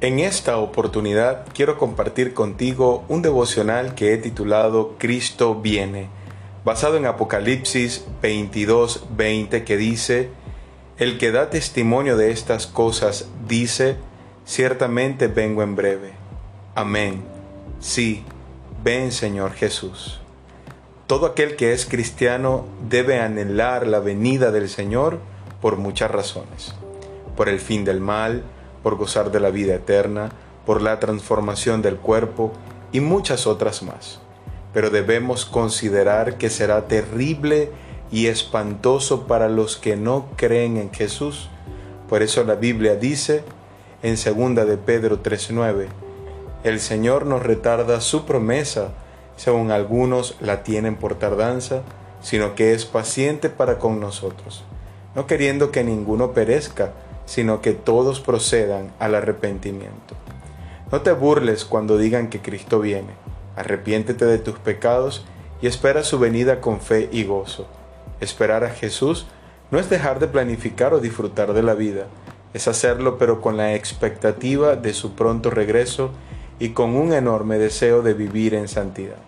En esta oportunidad quiero compartir contigo un devocional que he titulado Cristo viene, basado en Apocalipsis 22:20 que dice, El que da testimonio de estas cosas dice, ciertamente vengo en breve. Amén. Sí, ven Señor Jesús. Todo aquel que es cristiano debe anhelar la venida del Señor por muchas razones. Por el fin del mal, por gozar de la vida eterna, por la transformación del cuerpo y muchas otras más. Pero debemos considerar que será terrible y espantoso para los que no creen en Jesús. Por eso la Biblia dice en 2 de Pedro 3:9, el Señor nos retarda su promesa, según algunos la tienen por tardanza, sino que es paciente para con nosotros, no queriendo que ninguno perezca, sino que todos procedan al arrepentimiento. No te burles cuando digan que Cristo viene. Arrepiéntete de tus pecados y espera su venida con fe y gozo. Esperar a Jesús no es dejar de planificar o disfrutar de la vida, es hacerlo pero con la expectativa de su pronto regreso y con un enorme deseo de vivir en santidad.